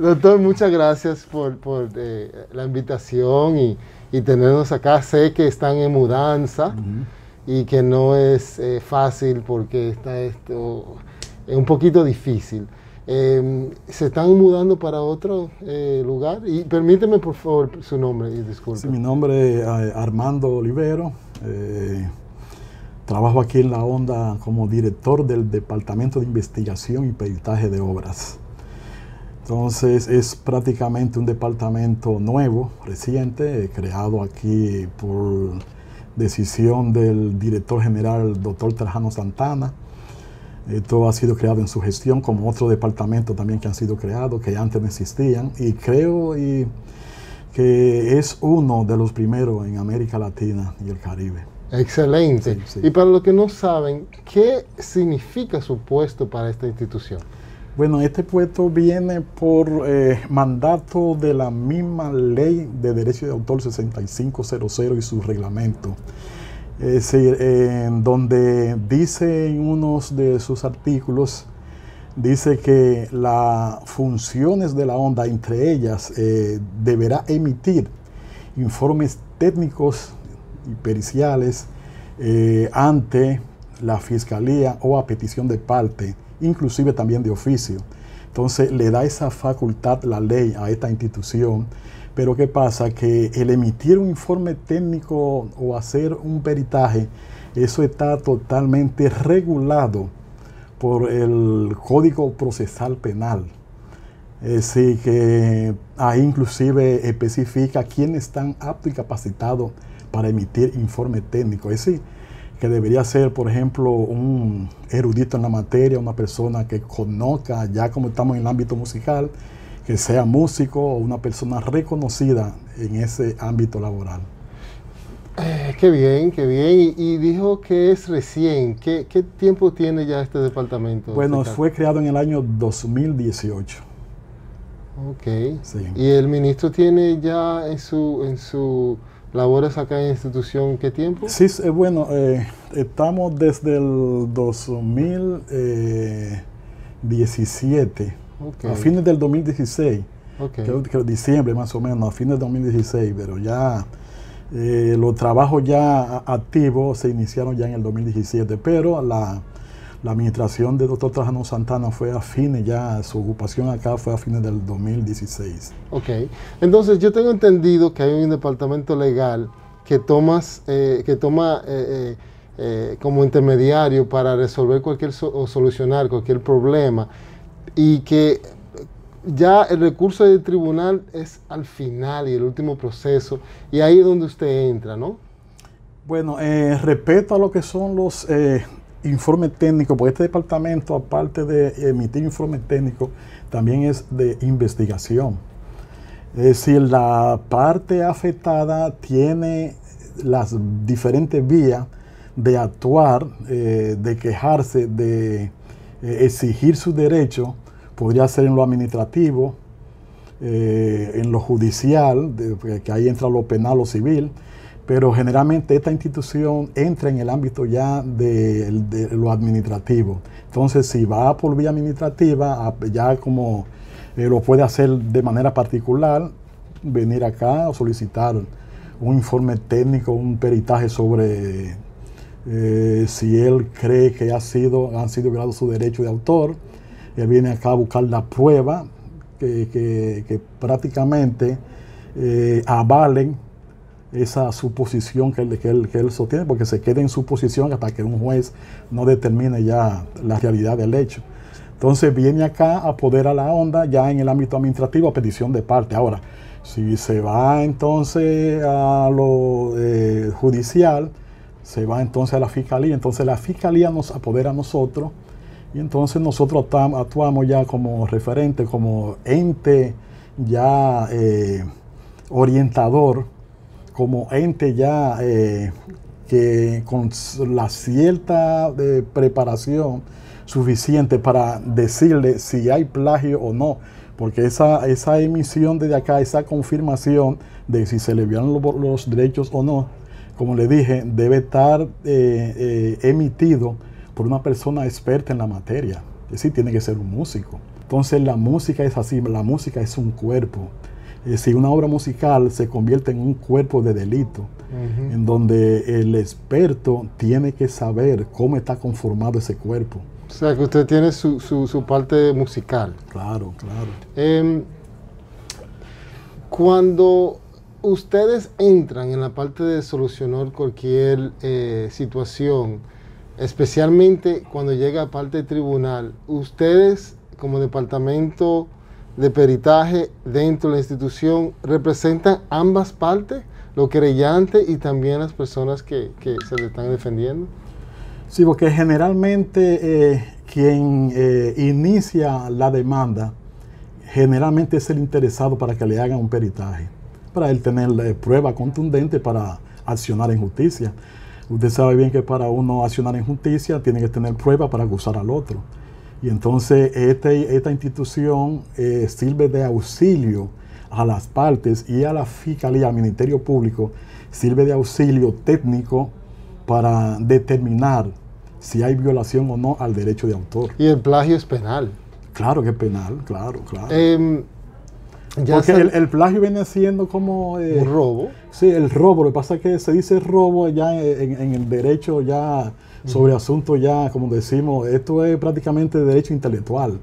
Doctor, muchas gracias por, por eh, la invitación y, y, tenernos acá. Sé que están en mudanza y que no es eh, fácil porque está esto es un poquito difícil. Eh, ¿Se están mudando para otro eh, lugar? Y permíteme, por favor, su nombre y disculpe. Sí, mi nombre es Armando Olivero. trabajo aquí en la onda como director del Departamento de Investigación y Peritaje de Obras. Entonces es prácticamente un departamento nuevo, reciente, creado aquí por decisión del director general, doctor Trajano Santana. Esto ha sido creado en su gestión, como otro departamento también que han sido creados, que antes no existían. Y creo y, que es uno de los primeros en América Latina y el Caribe. Excelente. Y para los que no saben, ¿qué significa su puesto para esta institución? Bueno, este puesto viene por eh, mandato de la misma ley de derecho de autor 6500 y su reglamento. Es decir, en donde dice en unos de sus artículos, dice que las funciones de la onda, entre ellas, eh, deberá emitir informes técnicos y periciales eh, ante la fiscalía o a petición de parte inclusive también de oficio. Entonces le da esa facultad la ley a esta institución, pero ¿qué pasa? Que el emitir un informe técnico o hacer un peritaje, eso está totalmente regulado por el Código Procesal Penal. Es decir, que ahí inclusive especifica quiénes están aptos y capacitados para emitir informe técnico. Es decir, que debería ser, por ejemplo, un erudito en la materia, una persona que conozca, ya como estamos en el ámbito musical, que sea músico o una persona reconocida en ese ámbito laboral. Eh, qué bien, qué bien. Y, dijo que es recién. ¿Qué, tiempo tiene ya este departamento? Bueno, fue creado en el año 2018. Ok. ¿Y el ministro tiene ya en su, en su ¿Laboras acá en la institución qué tiempo? Sí, bueno, eh, estamos desde el 2017, a fines del 2016, creo que diciembre más o menos, a fines del 2016, pero ya eh, los trabajos ya activos se iniciaron ya en el 2017, pero la la administración de doctor Trajano Santana fue a fines ya, su ocupación acá fue a fines del 2016. Ok, entonces yo tengo entendido que hay un departamento legal que, tomas, eh, que toma eh, eh, como intermediario para resolver cualquier o solucionar cualquier problema y que ya el recurso del tribunal es al final y el último proceso y ahí es donde usted entra, ¿no? Bueno, respeto a lo que son los informe técnico, porque este departamento, aparte de emitir informe técnico, también es de investigación. Es decir, la parte afectada tiene las diferentes vías de actuar, eh, de quejarse, de eh, exigir su derecho. Podría ser en lo administrativo, eh, en lo judicial, que ahí entra lo penal o civil, pero generalmente esta institución entra en el ámbito ya de, lo administrativo. Entonces, si va por vía administrativa, ya como eh, lo puede hacer de manera particular, venir acá o solicitar un informe técnico, un peritaje sobre eh, si él cree que ha sido, han sido violados su derecho de autor. Él viene acá a buscar la prueba que, prácticamente eh, avalen esa suposición que él, que, él, que él sostiene, porque se queda en su posición hasta que un juez no determine ya la realidad del hecho. Entonces viene acá a poder a la onda ya en el ámbito administrativo a petición de parte. Ahora, si se va entonces a lo eh, judicial, se va entonces a la fiscalía, entonces la fiscalía nos apodera a nosotros y entonces nosotros actuamos ya como referente, como ente ya eh, orientador como ente ya eh, que con la cierta eh, preparación suficiente para decirle si hay plagio o no, porque esa, esa emisión desde acá, esa confirmación de si se le violan los, derechos o no, como le dije, debe estar eh, emitido por una persona experta en la materia, es decir, tiene que ser un músico. Entonces la música es así, la música es un cuerpo. Es decir, una obra musical se convierte en un cuerpo de delito, en donde el experto tiene que saber cómo está conformado ese cuerpo. O sea, que usted tiene su, su, su parte musical. Claro, claro. Em, cuando ustedes entran en la parte de solucionar cualquier eh, situación, especialmente cuando llega a parte de tribunal, ustedes como departamento de peritaje dentro de la institución representan ambas partes, los creyentes y también las personas que, que se le están defendiendo. Sí, porque generalmente eh, quien eh, inicia la demanda generalmente es el interesado para que le hagan un peritaje, para él tener eh, prueba contundente para accionar en justicia. Usted sabe bien que para uno accionar en justicia tiene que tener prueba para acusar al otro. Y entonces este, esta institución eh, sirve de auxilio a las partes y a la Fiscalía, al Ministerio Público, sirve de auxilio técnico para determinar si hay violación o no al derecho de autor. Y el plagio es penal. Claro que es penal, claro, claro. Em, ya Porque el, el plagio viene siendo como... eh, un robo. Sí, el robo. Lo que pasa es que se dice robo ya en, en el derecho ya sobre asuntos ya, como decimos, esto es prácticamente derecho intelectual.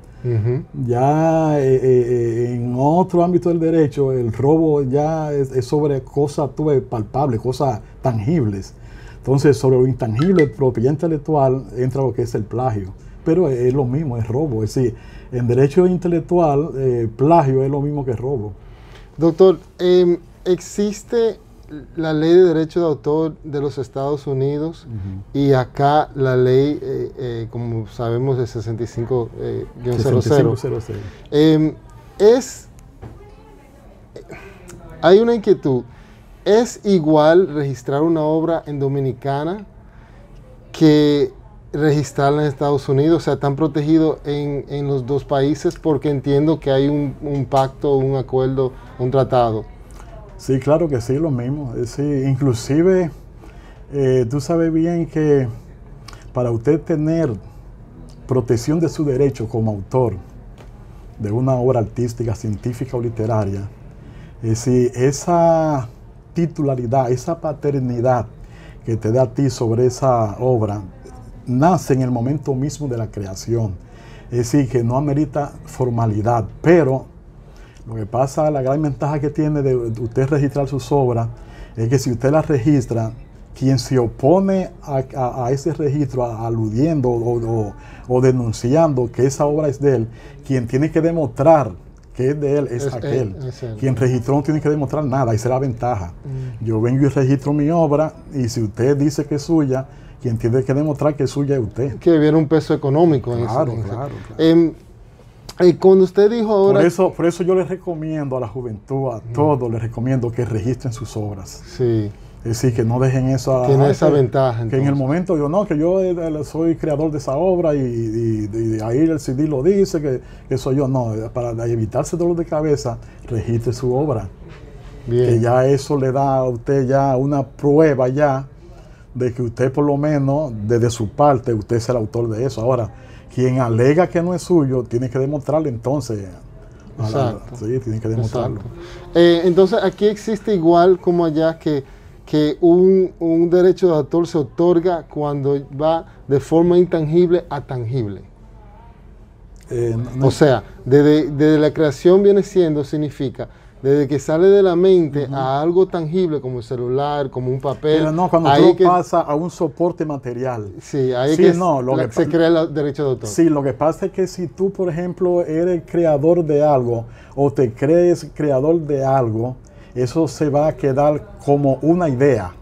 Ya eh, eh, en otro ámbito del derecho, el robo ya es, es sobre cosas palpables, cosas tangibles. Entonces, sobre lo intangible, propiedad intelectual, entra lo que es el plagio. Pero es, lo mismo, es robo. Es decir, en derecho intelectual, eh, plagio es lo mismo que robo. Doctor, em, ¿existe la ley de derecho de autor de los Estados Unidos y acá la ley, eh, eh, como sabemos, de 65 eh, guion 00? 6500. Em, es, hay una inquietud. ¿Es igual registrar una obra en Dominicana que registrarla en Estados Unidos? O sea, ¿están protegidos en, en los dos países? Porque entiendo que hay un, pacto, un acuerdo, un tratado. Sí, claro que sí, lo mismo. Eh, Sí, inclusive, eh, tú sabes bien que para usted tener protección de su derecho como autor de una obra artística, científica o literaria, es decir, esa titularidad, esa paternidad que te da a ti sobre esa obra, nace en el momento mismo de la creación. Es decir, que no amerita formalidad, pero lo que pasa, la gran ventaja que tiene de usted registrar sus obras es que si usted las registra, quien se opone a, a- a ese registro, a- aludiendo o, o- o denunciando que esa obra es de él, quien tiene que demostrar que es de él es, Es aquel. él, es él. Quien registró no tiene que demostrar nada, esa es la ventaja. Yo vengo y registro mi obra y si usted dice que es suya, quien tiene que demostrar que es suya es usted. Que hubiera un peso económico en. Claro, eso. claro, claro. Em, eh, cuando usted dijo ahora... Por eso, por eso yo les recomiendo a la juventud, a todos les recomiendo que registren sus obras. Sí, Es decir, que no dejen eso a... Tiene esa ventaja, Que en el momento yo no, que yo eh, eh, soy creador de esa obra y, y- y ahí el CD lo dice, que, que soy yo. No, eh, para evitarse dolor de cabeza, registre su obra. bien. Que ya eso le da a usted ya una prueba ya de que usted por lo menos, desde su parte, usted es el autor de eso. Ahora, quien alega que no es suyo, tiene que demostrarlo entonces. la- Exacto. sí, tiene que demostrarlo. Eh, entonces, aquí existe igual como allá que, que un, un derecho de autor se otorga cuando va de forma intangible a tangible. Eh, no- O sea, desde, desde la creación viene siendo, significa, desde que sale de la mente a algo tangible como el celular, como un papel. pero no, cuando todo que- pasa a un soporte material. Sí, ahí Sí, que no, lo la- que se crea el derecho de autor. Sí, lo que pasa es que si tú, por ejemplo, eres creador de algo o te crees creador de algo, eso se va a quedar como una idea.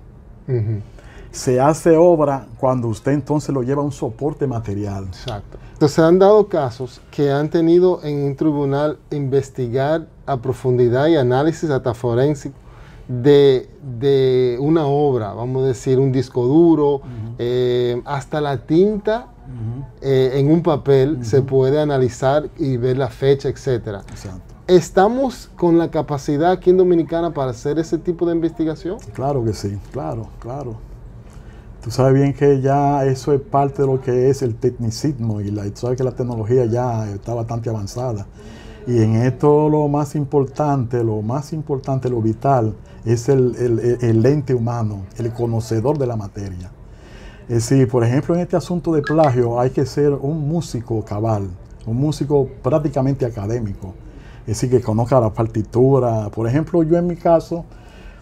Se hace obra cuando usted entonces lo lleva a un soporte material. Exacto. Entonces, se han dado casos que han tenido en un tribunal investigar a profundidad y análisis hasta forénsico de, de una obra, vamos a decir, un disco duro, eh, hasta la tinta eh, en un papel se puede analizar y ver la fecha, etcétera. Exacto. ¿Estamos con la capacidad aquí en Dominicana para hacer ese tipo de investigación? Claro que sí, claro, claro. Tú sabes bien que ya eso es parte de lo que es el tecnicismo y la, tú sabes que la tecnología ya está bastante avanzada. Y en esto lo más importante, lo más importante, lo vital, es el, el, el ente humano, el conocedor de la materia. Es decir, por ejemplo, en este asunto de plagio hay que ser un músico cabal, un músico prácticamente académico. Es decir, que conozca la partitura. Por ejemplo, yo en mi caso,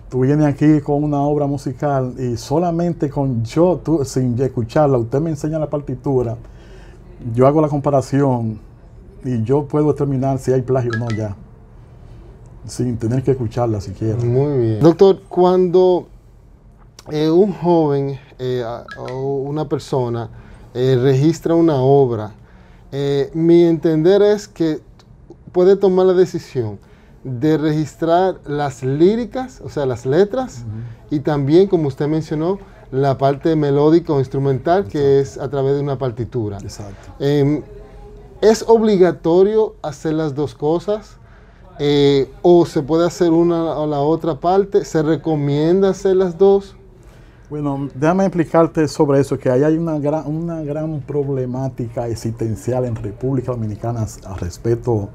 tú vienes aquí con una obra musical y solamente con yo, tú, sin escucharla, usted me enseña la partitura, yo hago la comparación y yo puedo determinar si hay plagio o no ya, sin tener que escucharla siquiera. Muy bien. Doctor, cuando eh, un joven eh, o una persona eh, registra una obra, eh, mi entender es que puede tomar la decisión de registrar las líricas, o sea, las letras, y también, como usted mencionó, la parte melódica o instrumental, que es a través de una partitura. Exacto. Em, ¿Es obligatorio hacer las dos cosas? Eh, ¿O se puede hacer una o la otra parte? ¿Se recomienda hacer las dos? Bueno, déjame explicarte sobre eso, que ahí hay una gran, una gran problemática existencial en República Dominicana al respecto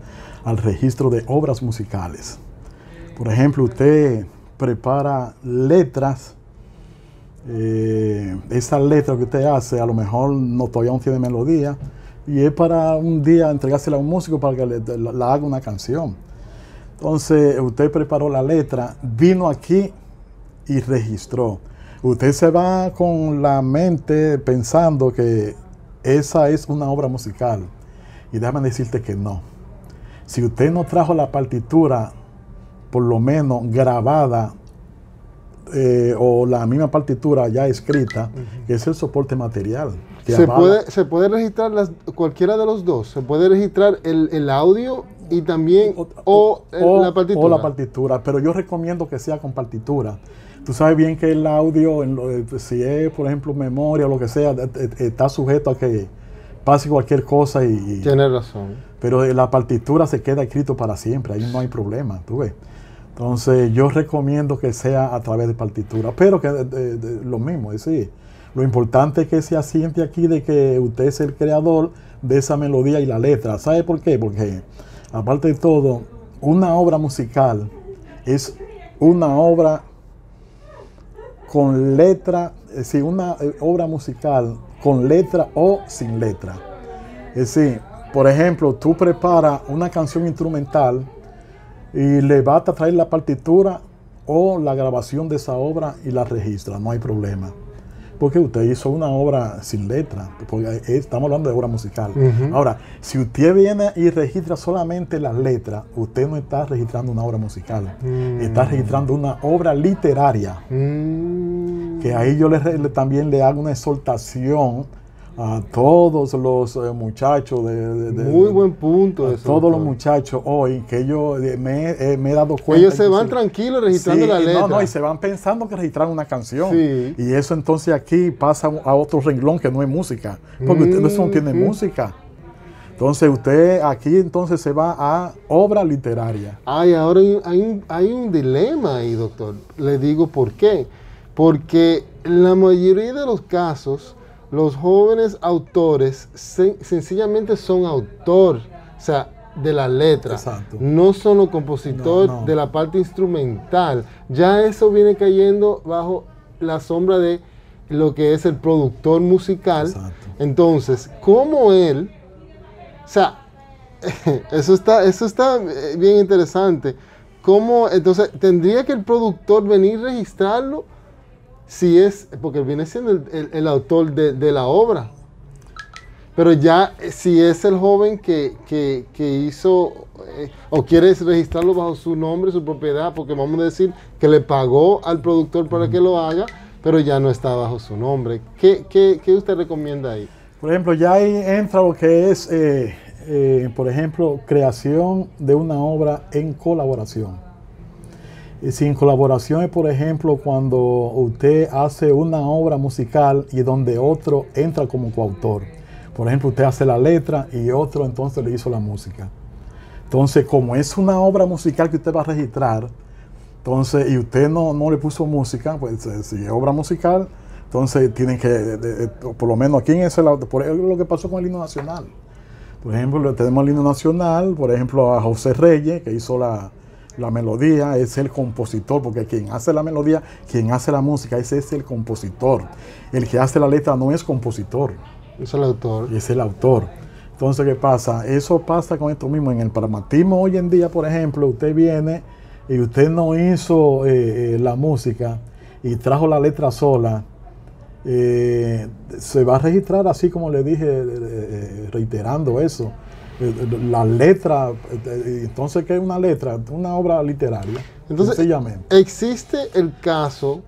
al registro de obras musicales. Por ejemplo, usted prepara letras, eh, esa letra que usted hace a lo mejor no todavía no tiene melodía, y es para un día entregársela a un músico para que le, la, la haga una canción. Entonces, usted preparó la letra, vino aquí y registró. Usted se va con la mente pensando que esa es una obra musical. Y déjame decirte que no. Si usted no trajo la partitura, por lo menos grabada, eh, o la misma partitura ya escrita, que es el soporte material. ¿Se puede, ¿Se puede registrar las, cualquiera de los dos? ¿Se puede registrar el, el audio y también o, la partitura? o la partitura, pero yo recomiendo que sea con partitura. Tú sabes bien que el audio, en lo- eh, si es, por ejemplo, memoria o lo que sea, eh, eh, está sujeto a que pase cualquier cosa y, y- Tiene razón. pero la partitura se queda escrito para siempre, ahí no hay problema, tú ves. Entonces yo recomiendo que sea a través de partitura, pero que lo mismo, es decir, lo importante es que se asiente aquí de que usted es el creador de esa melodía y la letra. ¿Sabe por qué? Porque aparte de todo, una obra musical es una obra con letra, es decir, una eh, obra musical con letra o sin letra. Es decir, por ejemplo, tú preparas una canción instrumental y le vas a traer la partitura o la grabación de esa obra y la registra, no hay problema. Porque usted hizo una obra sin letra, porque estamos hablando de obra musical. Ahora, si usted viene y registra solamente las letras, usted no está registrando una obra musical, Mm. está registrando una obra literaria Mm. que ahí yo le, le- también le hago una exhortación a todos los eh, muchachos de, de- de- Muy buen punto. a eso, todos los muchachos hoy que yo eh, me, eh, me he dado cuenta Ellos se van tranquilos registrando Sí, la letra. No, no, y se van pensando que registraron una canción. Sí. Y eso entonces aquí pasa a otro renglón que no es música. Porque usted eso no tiene Mm, mm. música. Entonces usted aquí entonces se va a obra literaria. Ay, ahora hay, hay un, hay un dilema ahí, doctor. Le digo por qué. Porque en la mayoría de los casos, los jóvenes autores sen- sencillamente son autor, o sea, de la letra. Exacto. No son los compositores No, no. de la parte instrumental. Ya eso viene cayendo bajo la sombra de lo que es el productor musical. Exacto. Entonces, ¿cómo él o sea, eso está, eso está eh, bien interesante. ¿Cómo, entonces, tendría que el productor venir a registrarlo si es, porque viene siendo el, autor de, la obra. Pero ya, eh, si es el joven que, que- que hizo eh, o quiere registrarlo bajo su nombre, su propiedad, porque vamos a decir que le pagó al productor para que lo haga, pero ya no está bajo su nombre. ¿Qué, qué- qué usted recomienda ahí? Por ejemplo, ya ahí entra lo que es, eh, eh, por ejemplo, creación de una obra en colaboración. Y sin colaboración es, por ejemplo, cuando usted hace una obra musical y donde otro entra como coautor. Por ejemplo, usted hace la letra y otro entonces le hizo la música. Entonces, como es una obra musical que usted va a registrar, entonces, y usted no, no le puso música, pues eh, si es obra musical, Entonces tienen que, de- por lo menos aquí en ese lado, por ejemplo, lo que pasó con el himno nacional. Por ejemplo, tenemos el himno nacional, por ejemplo, a José Reyes, que hizo la, la melodía, es el compositor, porque quien hace la melodía, quien hace la música, ese es el compositor. El que hace la letra no es compositor, Es el autor. es el autor. Entonces, ¿qué pasa? Eso pasa con esto mismo. En el pragmatismo hoy en día, por ejemplo, usted viene y usted no hizo eh, eh, la música y trajo la letra sola, eh, se va a registrar así como le dije, reiterando eso. Eh, eh, La letra, eh, entonces, ¿qué es una letra? Una obra literaria. Entonces, sencillamente. existe el caso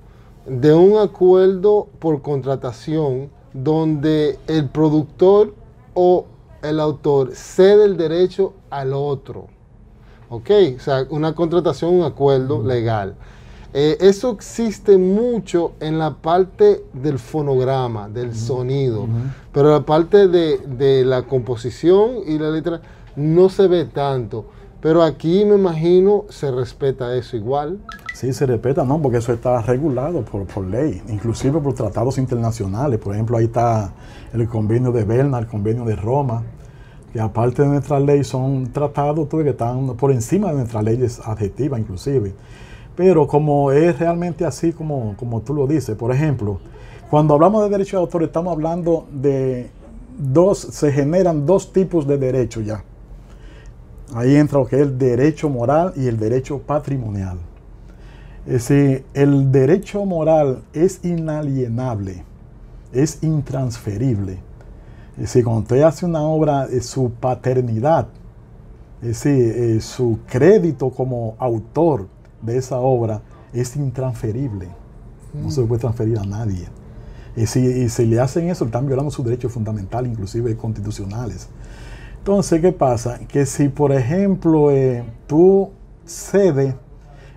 de un acuerdo por contratación donde el productor o el autor cede el derecho al otro. ¿Ok? O sea, una contratación, un acuerdo legal. Eh, eso existe mucho en la parte del fonograma, del sonido, pero la parte de, de la composición y la letra no se ve tanto. Pero aquí me imagino se respeta eso igual. Sí, se respeta, ¿no? Porque eso está regulado por, por ley, inclusive por tratados internacionales. Por ejemplo, ahí está el convenio de Berna, el convenio de Roma, que aparte de nuestra ley son tratados que están por encima de nuestras leyes adjetivas inclusive. Pero como es realmente así como, como tú lo dices, por ejemplo, cuando hablamos de derecho de autor estamos hablando de dos, se generan dos tipos de derechos ya. Ahí entra lo que es el derecho moral y el derecho patrimonial. Es decir, el derecho moral es inalienable, es intransferible. Es decir, cuando usted hace una obra, eh, su paternidad, es decir, eh, su crédito como autor de esa obra es intransferible. No se puede transferir a nadie. Y si, y si le hacen eso, están violando sus derechos fundamentales, inclusive constitucionales. Entonces, ¿qué pasa? Que si, por ejemplo, eh, tú cedes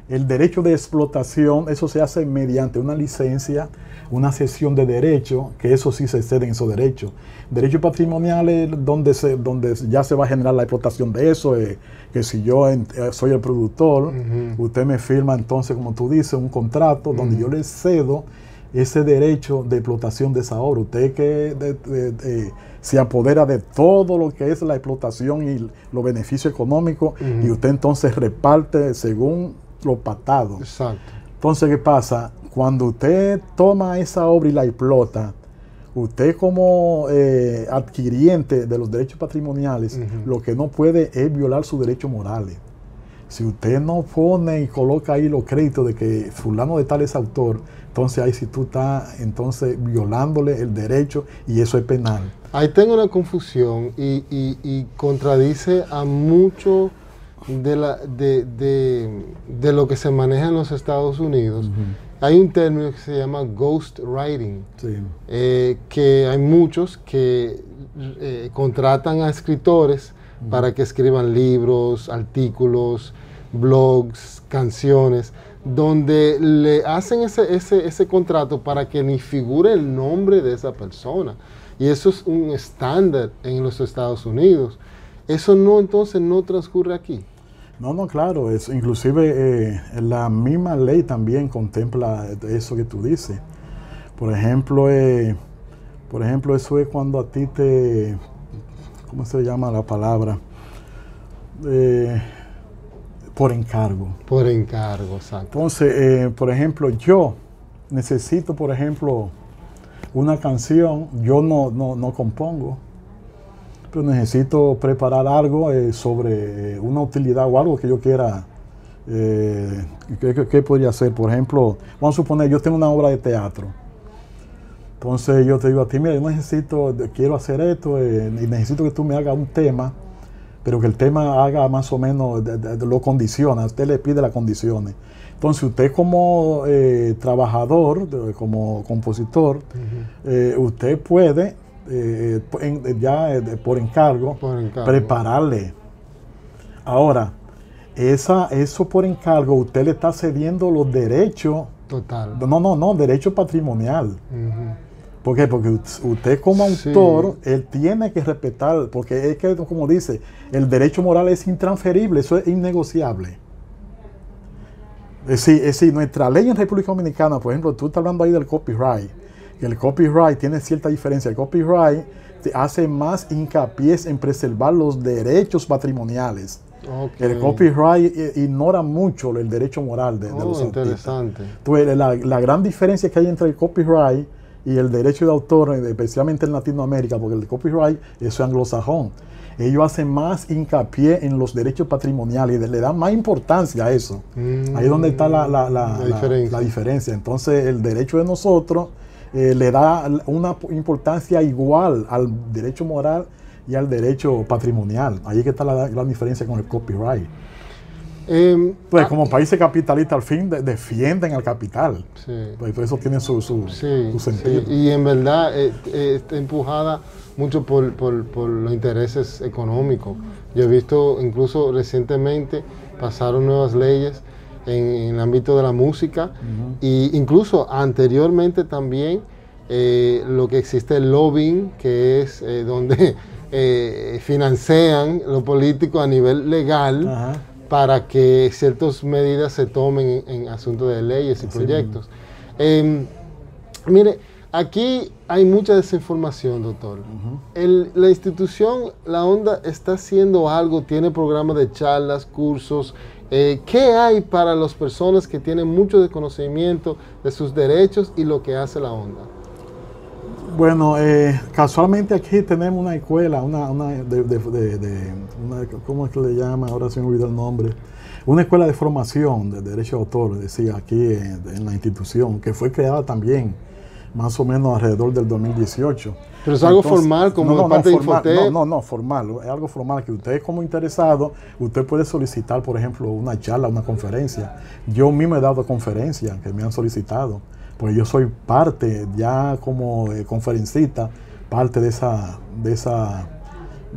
el derecho de explotación, eso se hace mediante una licencia, una cesión de derecho, que eso sí se ceden esos derechos. Derecho patrimonial es donde, se, donde ya se va a generar la explotación de eso, eh, que si yo en- eh, soy el productor, usted me firma entonces, como tú dices, un contrato donde yo le cedo ese derecho de explotación de esa obra. Usted que de- de- de- se apodera de todo lo que es la explotación y los beneficios económicos y usted entonces reparte según lo patado. Exacto. Entonces, ¿qué pasa? Cuando usted toma esa obra y la explota, usted como eh, adquiriente de los derechos patrimoniales, lo que no puede es violar sus derechos morales. Si usted no pone y coloca ahí los créditos de que fulano de tal es autor, entonces ahí si tú estás entonces violándole el derecho y eso es penal. Ahí tengo una confusión y, y- y contradice a mucho de, la, de, de- de lo que se maneja en los Estados Unidos. Hay un término que se llama ghost writing, Sí. eh, que hay muchos que eh, contratan a escritores para que escriban libros, artículos, blogs, canciones, donde le hacen ese, ese, ese contrato para que ni figure el nombre de esa persona. Y eso es un estándar en los Estados Unidos. Eso no, entonces, no transcurre aquí. No, no, claro, es, inclusive eh, la misma ley también contempla eso que tú dices. Por ejemplo, eh, por ejemplo, eso es cuando a ti te, ¿cómo se llama la palabra? Eh, por encargo. Por encargo, exacto. Entonces, por ejemplo, yo necesito, por ejemplo, una canción, yo no, no, no compongo, pero necesito preparar algo eh, sobre una utilidad o algo que yo quiera. eh, ¿qué, qué- podría hacer? Por ejemplo, vamos a suponer, yo tengo una obra de teatro. Entonces yo te digo a ti, mira, yo necesito, quiero hacer esto eh, y necesito que tú me hagas un tema, pero que el tema haga más o menos, de- de- de- lo condiciona, usted le pide las condiciones. Entonces usted como eh, trabajador, como compositor, eh, usted puede, eh, en- ya eh, por encargo, Por encargo. prepararle. Ahora, esa, eso por encargo, usted le está cediendo los derechos, Total. no, no, no, derecho patrimonial. Ujú. ¿Por qué? Porque usted como Sí. autor, él tiene que respetar, porque es que, como dice, el derecho moral es intransferible, eso es innegociable. Es decir, es decir, nuestra ley en República Dominicana, por ejemplo, tú estás hablando ahí del copyright, el copyright tiene cierta diferencia. El copyright hace más hincapié en preservar los derechos patrimoniales. El copyright eh, ignora mucho el derecho moral de, oh, los interesante. Entonces, la, la, gran diferencia que hay entre el copyright y el derecho de autor, especialmente en Latinoamérica, porque el copyright es anglosajón, ellos hacen más hincapié en los derechos patrimoniales y le dan más importancia a eso. Ahí es donde está la, la, la, diferencia. Entonces, el derecho de nosotros eh, le da una importancia igual al derecho moral y al derecho patrimonial. Ahí es que está la gran diferencia con el copyright. Em, pues ah, como países capitalistas al fin defienden al capital. Pues eso tiene su, su, sentido. Y en verdad eh, eh, está empujada mucho por, los intereses económicos. Yo he visto incluso recientemente pasaron nuevas leyes en, el ámbito de la música e incluso anteriormente también eh, lo que existe el lobbying, que es donde financian lo político a nivel legal para que ciertas medidas se tomen en, asuntos de leyes y proyectos. Em, mire, aquí hay mucha desinformación, doctor. la institución, la onda, está haciendo algo, tiene programas de charlas, cursos. Eh, ¿Qué hay para las personas que tienen mucho desconocimiento de sus derechos y lo que hace la onda? Bueno, eh, casualmente aquí tenemos una escuela, una, una ¿cómo es que le llama? Ahora se me olvidó el nombre. Una escuela de formación de derecho de autor, decía aquí en, la institución, que fue creada también más o menos alrededor del 2018. Pero es algo formal, como no, parte formal, de No, no, no, formal. Es algo formal que usted como interesado, usted puede solicitar, por ejemplo, una charla, una conferencia. Yo mismo he dado conferencias que me han solicitado pues yo soy parte, ya como eh, conferencista, parte de esa, de esa,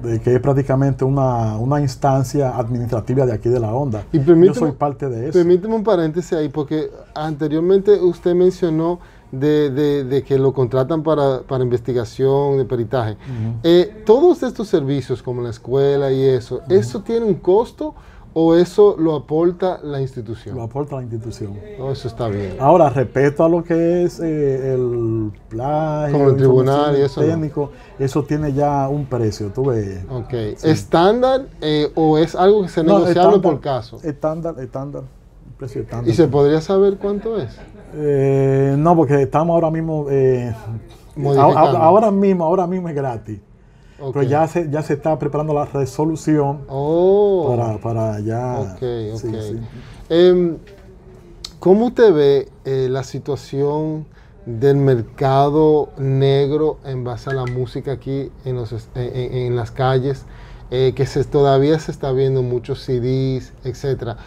de que es prácticamente una, instancia administrativa de aquí de la onda. Y yo soy parte de eso. Permíteme un paréntesis ahí, porque anteriormente usted mencionó de, que lo contratan para, investigación, de peritaje. Eh, todos estos servicios, como la escuela y eso, ¿eso tiene un costo? ¿O eso lo aporta la institución? Lo aporta la institución. No, eso está bien. Ahora, respeto a lo que es eh, el plagio, como el tribunal y eso. Técnico, eso tiene ya un precio, tú ves. Ok. ¿Estándar eh, o es algo que se negocia por caso? Estándar, estándar. Precio estándar. ¿Y se podría saber cuánto es? Eh, no, porque estamos ahora mismo. ahora mismo, ahora mismo es gratis. Pero ya se, ya se está preparando la resolución oh. para, para ya... Em, ¿Cómo usted ve eh, la situación del mercado negro en base a la música aquí en, los, en, las calles? Eh, que se, todavía se está viendo muchos CDs, etcétera.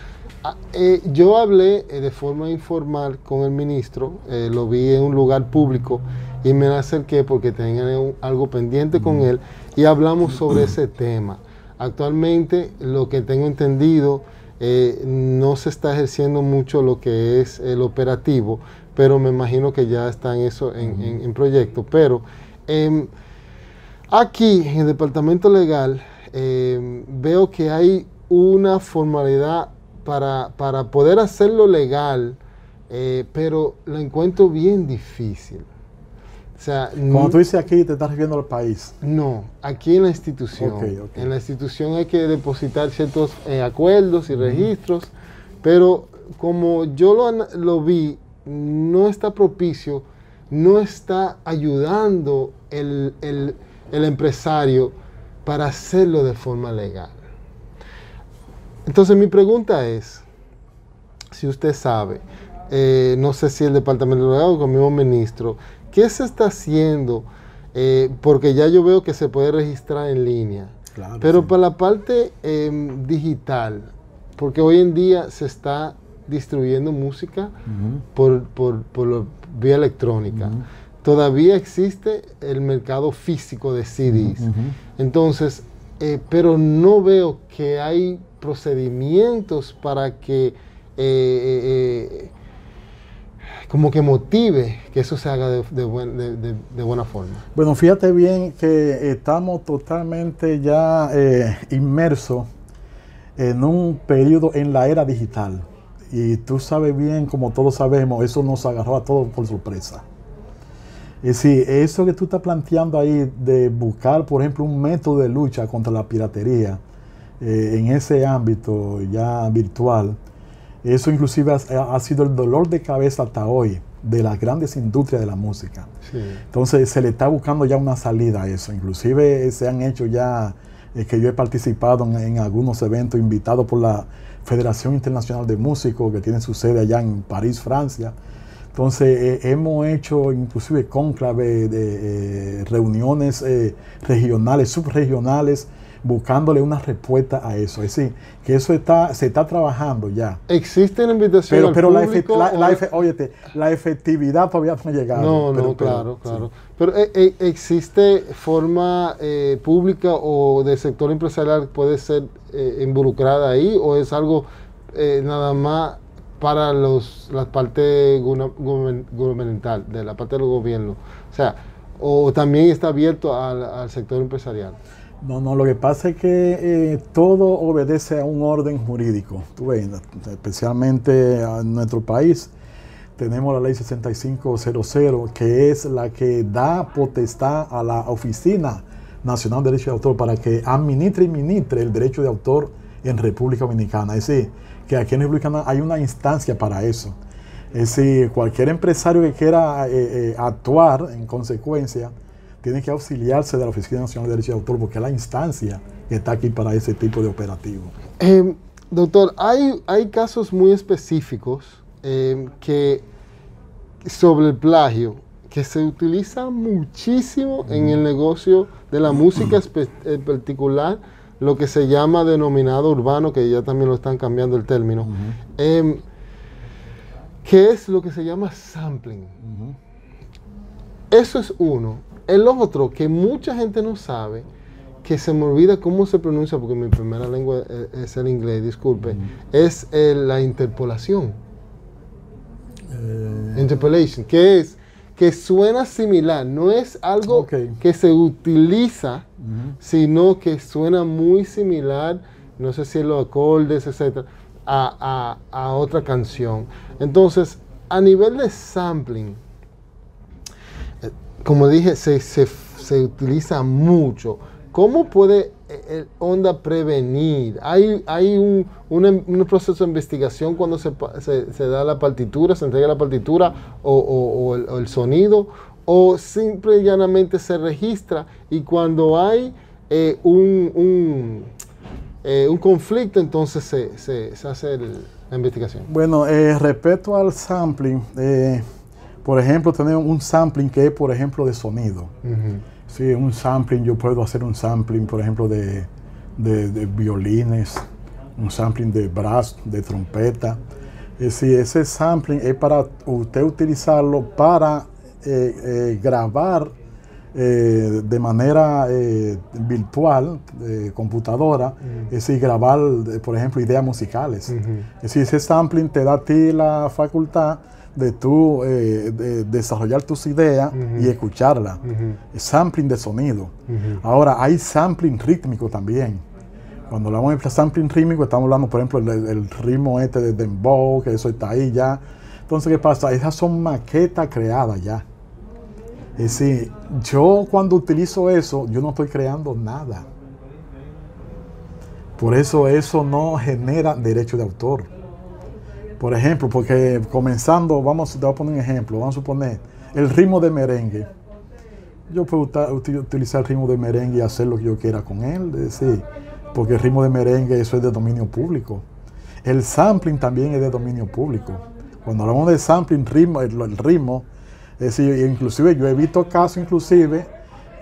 Ah, eh, yo hablé de forma informal con el ministro, lo vi en un lugar público y me acerqué porque tenía algo pendiente con él y hablamos sobre ese tema. Actualmente, lo que tengo entendido, eh, no se está ejerciendo mucho lo que es el operativo, pero me imagino que ya está en eso en, proyecto. Pero em, aquí, en el departamento legal, em, veo que hay una formalidad para, para poder hacerlo legal, eh, pero lo encuentro bien difícil. Cuando tú dices aquí, te estás refiriendo al país. No, aquí en la institución. En la institución hay que depositar ciertos eh, acuerdos y registros, pero como yo lo, vi, no está propicio, no está ayudando el, empresario para hacerlo de forma legal. Entonces mi pregunta es, si usted sabe, eh, no sé si el departamento de legal o el mismo ministro, ¿Qué se está haciendo? Eh, porque ya yo veo que se puede registrar en línea. pero para la parte em, digital, porque hoy en día se está distribuyendo música por, vía electrónica. Todavía existe el mercado físico de CDs. Entonces, eh, pero no veo que hay procedimientos para que eh, como que motive que eso se haga de, buena forma. Bueno, fíjate bien que estamos totalmente ya eh, inmersos en un periodo en la era digital. Y tú sabes bien, como todos sabemos, eso nos agarró a todos por sorpresa. Es decir, eso que tú estás planteando ahí de buscar, por ejemplo, un método de lucha contra la piratería eh, en ese ámbito ya virtual, eso inclusive ha, ha, sido el dolor de cabeza hasta hoy de las grandes industrias de la música. Sí. Entonces se le está buscando ya una salida a eso. Inclusive se han hecho ya, eh, que yo he participado en, en, algunos eventos invitados por la Federación Internacional de Músicos, que tiene su sede allá en París, Francia. Entonces eh, hemos hecho inclusive conclave de eh, reuniones eh, regionales, subregionales, buscándole una respuesta a eso. Es decir, que eso está, se está trabajando ya. ¿Existe una invitación Pero, al pero la, público la- la o- efe- óyete, la efectividad todavía no ha llegado. No, Pero- no, pero- claro, sí. claro. Pero eh, eh, ¿existe forma eh, pública o del sector empresarial que puede ser eh, involucrada ahí o es algo nada más para los, la parte gubernamental, de la parte del gobierno? O sea, o también está abierto al, al sector empresarial. No, no, lo que pasa es que eh, todo obedece a un orden jurídico. Tú ves, especialmente en nuestro país, tenemos la ley 6500, que es la que da potestad a la Oficina Nacional de Derecho de Autor para que administre y ministre el derecho de autor en República Dominicana. Es decir, que aquí en República Dominicana hay una instancia para eso. Es decir, cualquier empresario que quiera eh, eh, actuar en consecuencia tiene que auxiliarse de la Oficina Nacional de Derecho de Autor porque es la instancia que está aquí para ese tipo de operativo. Eh, doctor, hay, hay casos muy específicos eh, que sobre el plagio que se utiliza muchísimo en el negocio de la música en particular, lo que se llama denominado urbano, que ya también lo están cambiando el término, em, que es lo que se llama sampling. Eso es uno. El otro, que mucha gente no sabe, que se me olvida cómo se pronuncia, porque mi primera lengua eh, es el inglés, disculpe, es eh, la interpolación. Eh, Interpolation, que es que suena similar, no es algo que se utiliza, sino que suena muy similar, no sé si los acordes, etcétera, a, a- a otra canción. Entonces, a nivel de sampling, como dije, se, se- se utiliza mucho. ¿Cómo puede eh, el Honda prevenir? ¿Hay, hay un, una- un proceso de investigación cuando se, se- se da la partitura, se entrega la partitura o, o- el, sonido? ¿O simple y llanamente se registra y cuando hay eh, un, un, eh, conflicto, entonces se, se- se hace el- la investigación? Bueno, eh, respecto al sampling, eh, por ejemplo, tenemos un sampling que es, por ejemplo, de sonido. Ujú. Sí, un sampling, yo puedo hacer un sampling, por ejemplo, de, de- de violines, un sampling de brass, de trompeta. Es decir, ese sampling es para usted utilizarlo para eh, eh, grabar eh, de manera eh, virtual, computadora, es decir, grabar, eh, por ejemplo, ideas musicales. Ujú. Es decir, ese sampling te da a ti la facultad de tú eh, de desarrollar tus ideas y escucharlas. Es sampling de sonido. Ahora, hay sampling rítmico también. Cuando hablamos de sampling rítmico, estamos hablando, por ejemplo, del, del ritmo este de dembow, que eso está ahí ya. Entonces, ¿qué pasa? Esas son maquetas creadas ya. Es decir, yo cuando utilizo eso, yo no estoy creando nada. Por eso eso no genera derecho de autor. Por ejemplo, porque comenzando, vamos, te voy a poner un ejemplo, vamos a suponer el ritmo de merengue. Yo puedo utilizar el ritmo de merengue y hacer lo que yo quiera con él, es decir, porque el ritmo de merengue eso es de dominio público. El sampling también es de dominio público. Cuando hablamos de sampling, ritmo, el, el ritmo, es decir, inclusive yo he visto casos inclusive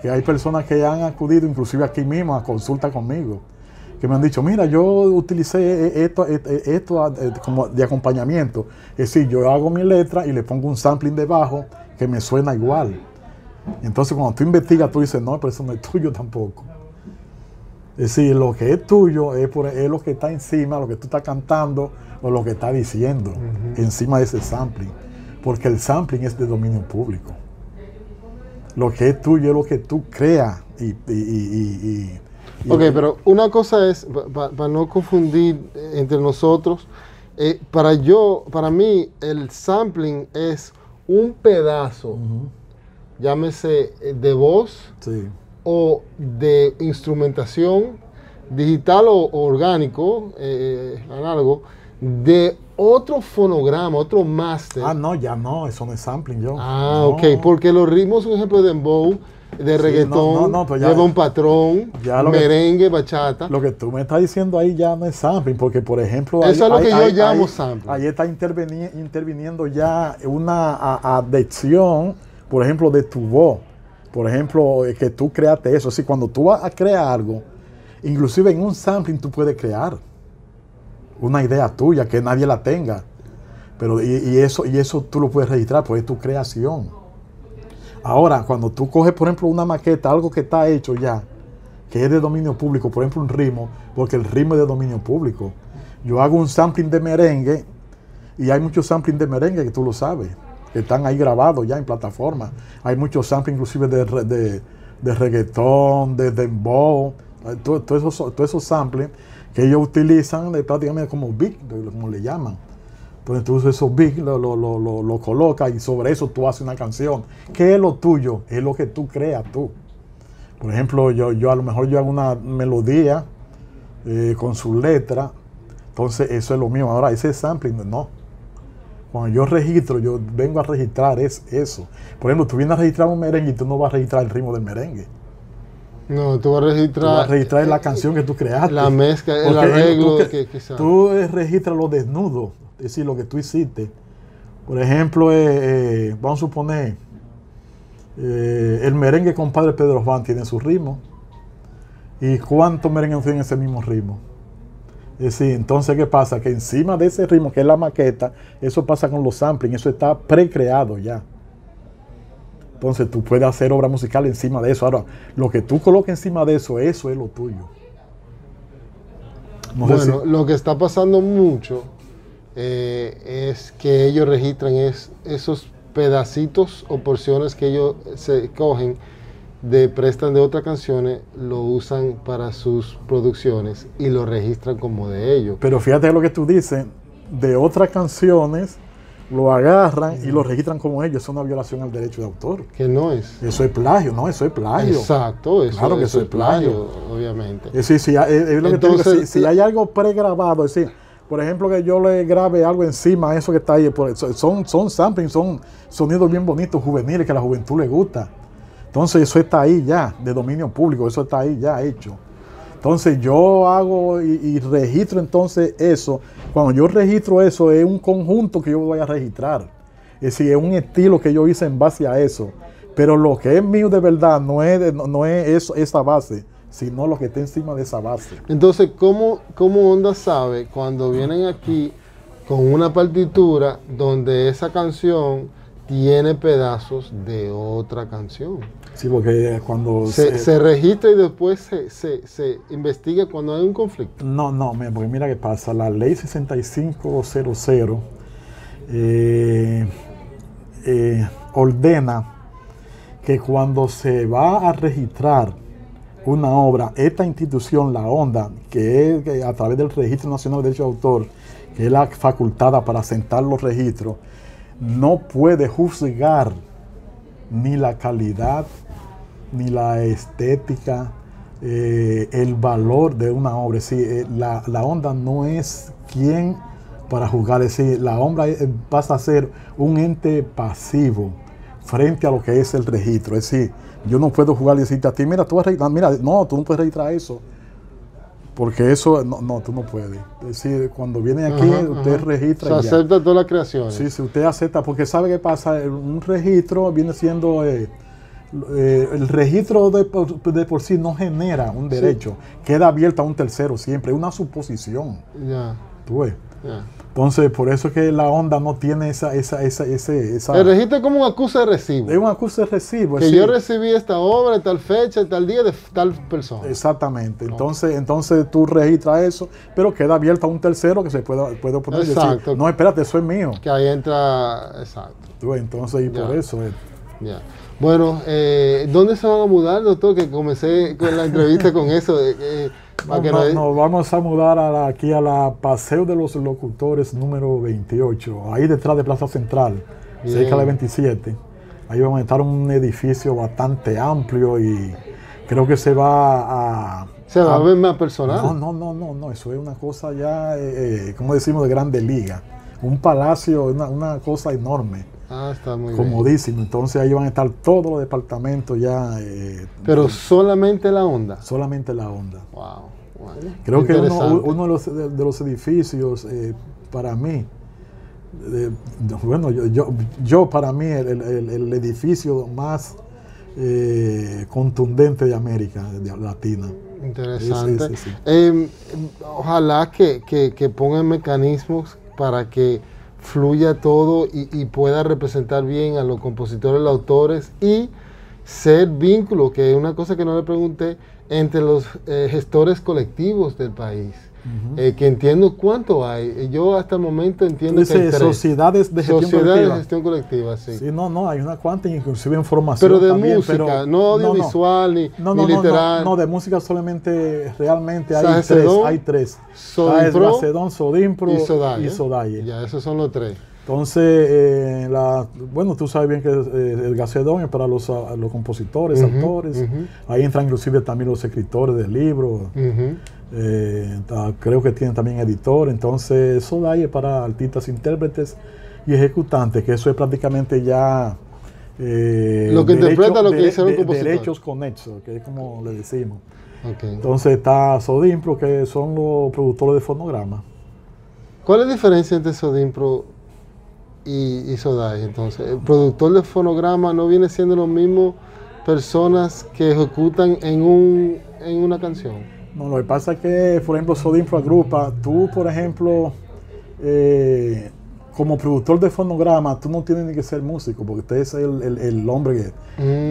que hay personas que han acudido inclusive aquí mismo a consulta conmigo, que me han dicho, mira, yo utilicé e- esto, e- e- esto eh, como de acompañamiento. Es decir, yo hago mi letra y le pongo un sampling debajo que me suena igual. Entonces cuando tú investigas, tú dices, no, pero eso no es tuyo tampoco. Es decir, lo que es tuyo es, por- es lo que está encima, lo que tú estás cantando o lo que está diciendo encima de ese sampling. Porque el sampling es de dominio público. Lo que es tuyo es lo que tú creas. Y, y- y- y- y- Ok, pero una cosa es, para no confundir eh, entre nosotros, eh, para yo, para mí, el sampling es un pedazo llámese eh, de voz Sí. o de instrumentación digital o, o orgánico, eh, análogo, de otro fonograma, otro máster. Ah, no, ya no, eso no es sampling yo. Ah, No. ok, porque los ritmos, por ejemplo, de dembow, de Sí, reggaetón, no, no, no, pues ya- lleva un patrón, ya lo que- merengue, bachata. Lo que tú me estás diciendo ahí ya no es sampling, porque por ejemplo... Eso es lo que yo ahí- llamo ahí- sampling. Ahí está interveni- interviniendo ya una a- adicción, por ejemplo, de tu voz. Por ejemplo, eh, que tú creaste eso. Así, cuando tú vas a crear algo, inclusive en un sampling tú puedes crear una idea tuya que nadie la tenga. Pero y, y eso, y eso tú lo puedes registrar, pues es tu creación. Ahora, cuando tú coges, por ejemplo, una maqueta, algo que está hecho ya, que es de dominio público, por ejemplo, un ritmo, porque el ritmo es de dominio público. Yo hago un sampling de merengue y hay muchos samplings de merengue que tú lo sabes, que están ahí grabados ya en plataforma. Hay muchos samplings inclusive de, de, de reggaetón, de dembow, eh, todo- todos esos, todos esos samples que ellos utilizan de prácticamente como beat, como le llaman. Entonces tú esos beats lo, lo, lo, lo, lo colocas y sobre eso tú haces una canción. ¿Qué es lo tuyo? Es lo que tú creas tú. Por ejemplo, yo, yo a lo mejor yo hago una melodía eh, con su letra, entonces eso es lo mío. Ahora, ese sampling, no. Cuando yo registro, yo vengo a registrar es eso. Por ejemplo, tú vienes a registrar un merengue y tú no vas a registrar el ritmo del merengue. No, tú vas a Tú registrar, vas a registrar la canción que tú creaste. la mezcla, el Porque arreglo tú, que, que tú, eh, registras los desnudos, es decir, lo que tú hiciste. Por ejemplo, eh, eh, vamos a suponer, eh, el merengue compadre Pedro Juan tiene su ritmo. ¿Y cuántos merengues tienen ese mismo ritmo? Es decir, entonces, ¿qué pasa? Que encima de ese ritmo, que es la maqueta, eso pasa con los samplings, eso está precreado ya. Entonces tú puedes hacer obra musical encima de eso. Ahora, lo que tú coloques encima de eso, eso es lo tuyo. No bueno, si- lo que está pasando mucho eh, es que ellos registran es, esos pedacitos o porciones que ellos se cogen de prestan de otras canciones, lo usan para sus producciones y lo registran como de ellos. Pero fíjate lo que tú dices, de otras canciones lo agarran y lo registran como ellos. Es una violación al derecho de autor. Que no es. Eso es plagio, ¿no? Eso es plagio. Exacto, eso, Claro que eso eso es plagio. plagio, obviamente. Es lo que te digo, Entonces, si, si hay algo pregrabado, es decir, por ejemplo, que yo le grabe algo encima, eso que está ahí, son, son son sonidos bien bonitos, juveniles, que a la juventud le gusta. Entonces, eso está ahí ya, de dominio público, eso está ahí ya hecho. Entonces, yo hago y, registro entonces eso. Cuando yo registro eso, es un conjunto que yo voy a registrar. Es decir, es un estilo que yo hice en base a eso. Pero lo que es mío de verdad no es, no, no es eso, esa base, sino lo que está encima de esa base. Entonces, ¿cómo, ¿cómo Onda sabe cuando vienen aquí con una partitura donde esa canción tiene pedazos de otra canción? Sí, porque cuando... Se, se- se registra y después se, se- se investiga cuando hay un conflicto. No, no, mira, porque mira qué pasa. La ley 6500 eh, eh, ordena que cuando se va a registrar una obra, esta institución, la ONDA, que es a través del Registro Nacional de Derechos de Autor, que es la facultada para sentar los registros, no puede juzgar ni la calidad, ni la estética, eh, el valor de una obra. Decir, eh, la, la onda no es quien para juzgar, es decir, la obra eh, pasa a ser un ente pasivo frente a lo que es el registro. Es decir, yo no puedo jugar y decirte a ti, mira, tú vas a registrar, mira, no, tú no puedes registrar eso. Porque eso, no, no, tú no puedes. Es decir, cuando viene aquí, Ajá, usted ajá. registra. Y ya. acepta todas las creaciones. Sí, si usted acepta, porque sabe qué pasa, un registro viene siendo, eh, eh, el registro de por, de por sí no genera un derecho, queda abierto a un tercero siempre, es una suposición. Ya, ¿tú ves? ya. Entonces, por eso es que la onda no tiene esa, esa, esa, ese, esa El registro es como un acuse de recibo. es un acuse de recibo. Que yo recibí esta obra, tal fecha, tal día, de tal persona. Exactamente. Entonces, entonces tú registras eso, pero queda abierto a un tercero que se pueda, puede y decir, Exacto. no, espérate, eso es mío. Que ahí entra, exacto. Entonces, y por eso es. Ya. Bueno, eh, ¿dónde se van a mudar, doctor? Que comencé con la entrevista con eso. No, que no, nos- nos vamos a mudar a la- aquí a la Paseo de los Locutores número 28, ahí detrás de Plaza Central, cerca de 27. Ahí va a estar un edificio bastante amplio y creo que se va a... Se va a, ver más personal. No, no, no, no, no, eso es una cosa ya, eh, eh, como decimos, de grande liga. Un palacio, una, una cosa enorme. Ah, está muy comodísimo. Entonces ahí van a estar todos los departamentos ya. Eh, Pero solamente la onda. Solamente la onda. Wow. Creo que uno, uno de, los, de, los, edificios, eh, para mí, bueno, yo, yo, yo, para mí el, el, el edificio más eh, contundente de América Latina. Interesante. Em, ojalá que, que, que, pongan mecanismos para que fluya todo y, pueda representar bien a los compositores, los autores y ser vínculo, que es una cosa que no le pregunté, entre los eh, gestores colectivos del país. Eh, que entiendo cuánto hay. Yo hasta el momento entiendo que hay sociedades de gestión sociedades colectiva. de gestión colectiva, sí. Sí, no, no, hay una cuanta, inclusive en formación. Pero de también, música, pero- no audiovisual ni, no, ni no, no, literal. No, no, de música solamente, realmente hay tres, hay tres. Sacedón, Sodimpro y Sodaye. Ya, esos son los tres. Entonces, eh, la, bueno, tú sabes bien que eh, el Gacedón es para los, ah, los compositores, Ujú, autores. Ahí entran inclusive también los escritores de libros. Eh, creo que tienen también editor. Entonces, Sodaye es para artistas, intérpretes y ejecutantes, que eso es prácticamente ya. Lo que interpreta lo que hicieron de- compositor. Derechos conexos, que es como le decimos. Entonces está Sodimpro, que son los productores de fonograma. ¿Cuál es la diferencia entre Sodimpro y, y Sodai? Entonces, el productor de fonograma no viene siendo lo mismo personas que ejecutan en, un, en una canción. No, lo que pasa es que, por ejemplo, Sodimpro agrupa, tú, por ejemplo, eh, como productor de fonograma, tú no tienes ni que ser músico, porque usted es el, el- el hombre que,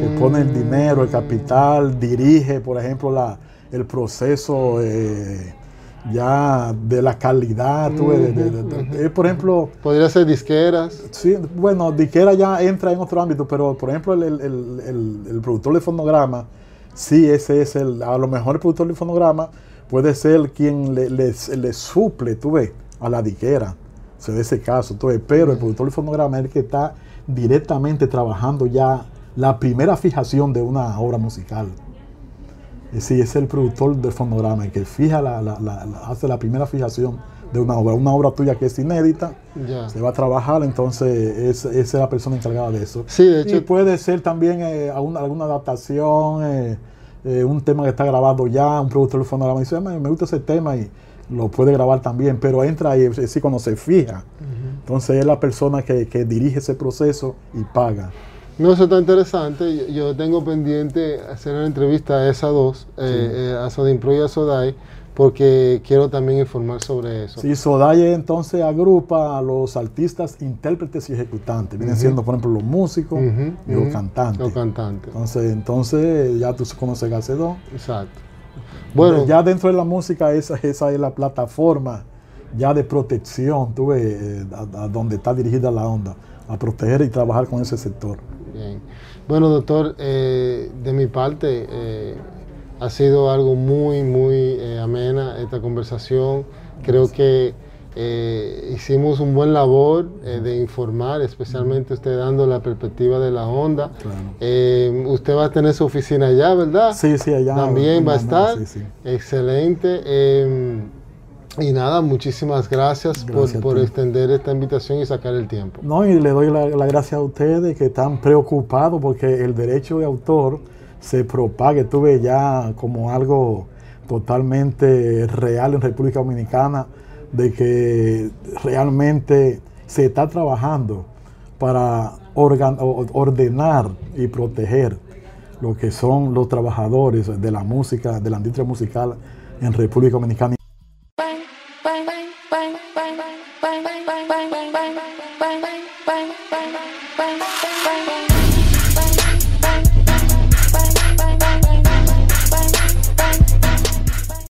que Mm. pone el dinero, el capital, dirige, por ejemplo, la, el proceso eh, ya de la calidad. tú ves, de- de- de- de- eh, por ejemplo, Podría ser disqueras. Sí, bueno, Diquera ya entra en otro ámbito, pero por ejemplo el, el- el- productor de fonograma, sí, ese es el, a lo mejor el productor de fonograma puede ser quien le, le- le suple, tú ves, a la diquera, se de ese caso, tú ves, pero el productor de fonograma es el que está directamente trabajando ya la primera fijación de una obra musical. Sí, es el productor del fonograma, el que fija la, la- la- la- hace la primera fijación de una obra, una obra tuya que es inédita, Ya. se va a trabajar, entonces es, esa es la persona encargada de eso. Sí, de Y puede ser también eh, alguna, alguna adaptación, eh, eh, un tema que está grabado ya, un productor de fonograma dice, "Me- gusta ese tema y lo puede grabar también, pero entra ahí, es decir, cuando se fija. Entonces es la persona que, que dirige ese proceso y paga. No, eso está interesante. Yo, tengo pendiente hacer una entrevista a esas dos, eh, eh, a Sodimpro y a Sodai, porque quiero también informar sobre eso. Sí, Sodaye entonces agrupa a los artistas, intérpretes y ejecutantes. Vienen siendo, por ejemplo, los músicos y los cantantes. Los cantantes. Entonces, entonces ya tú conoces Gacedón. Exacto. Bueno, ya dentro de la música esa, esa es la plataforma ya de protección, tú ves, eh, a, a donde está dirigida la onda, a proteger y trabajar con ese sector. Bueno, doctor, eh, de mi parte eh, ha sido algo muy, muy eh, amena esta conversación. Creo que hicimos un buen labor de informar, especialmente usted dando la perspectiva de la onda. Claro. Usted va a tener su oficina allá, ¿verdad? Sí, sí, allá. También va a estar. sí, sí. Excelente. Y nada, muchísimas gracias, por- Gracias por, extender esta invitación y sacar el tiempo. No, y le doy la, la gracia a ustedes que están preocupados porque el derecho de autor se propague, tú ves, ya como algo totalmente real en República Dominicana, de que realmente se está trabajando para organ- ordenar y proteger lo que son los trabajadores de la música, de la industria musical en República Dominicana.